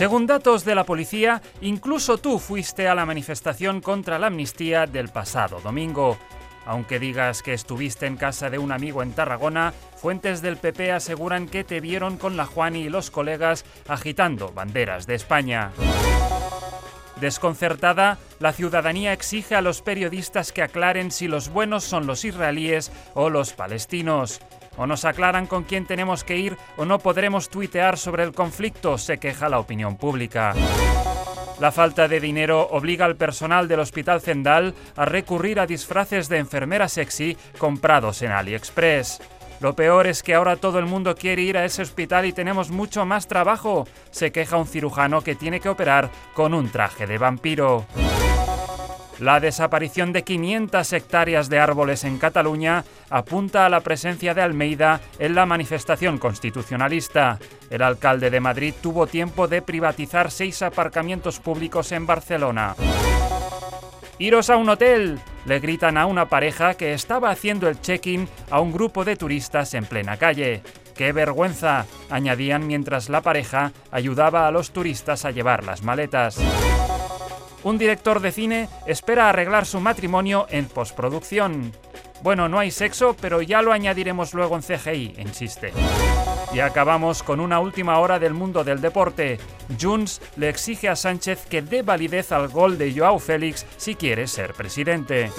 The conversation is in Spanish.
Según datos de la policía, incluso tú fuiste a la manifestación contra la amnistía del pasado domingo. Aunque digas que estuviste en casa de un amigo en Tarragona, fuentes del PP aseguran que te vieron con la Juani y los colegas agitando banderas de España. Desconcertada, la ciudadanía exige a los periodistas que aclaren si los buenos son los israelíes o los palestinos. O nos aclaran con quién tenemos que ir o no podremos tuitear sobre el conflicto, se queja la opinión pública. La falta de dinero obliga al personal del Hospital Zendal a recurrir a disfraces de enfermera sexy comprados en AliExpress. Lo peor es que ahora todo el mundo quiere ir a ese hospital y tenemos mucho más trabajo, se queja un cirujano que tiene que operar con un traje de vampiro. La desaparición de 500 hectáreas de árboles en Cataluña apunta a la presencia de Almeida en la manifestación constitucionalista. El alcalde de Madrid tuvo tiempo de privatizar seis aparcamientos públicos en Barcelona. Iros a un hotel, le gritan a una pareja que estaba haciendo el check-in a un grupo de turistas en plena calle. ¡Qué vergüenza! añadían mientras la pareja ayudaba a los turistas a llevar las maletas. Un director de cine espera arreglar su matrimonio en postproducción. Bueno, no hay sexo, pero ya lo añadiremos luego en CGI, insiste. Y acabamos con una última hora del mundo del deporte. Junts le exige a Sánchez que dé validez al gol de Joao Félix si quiere ser presidente.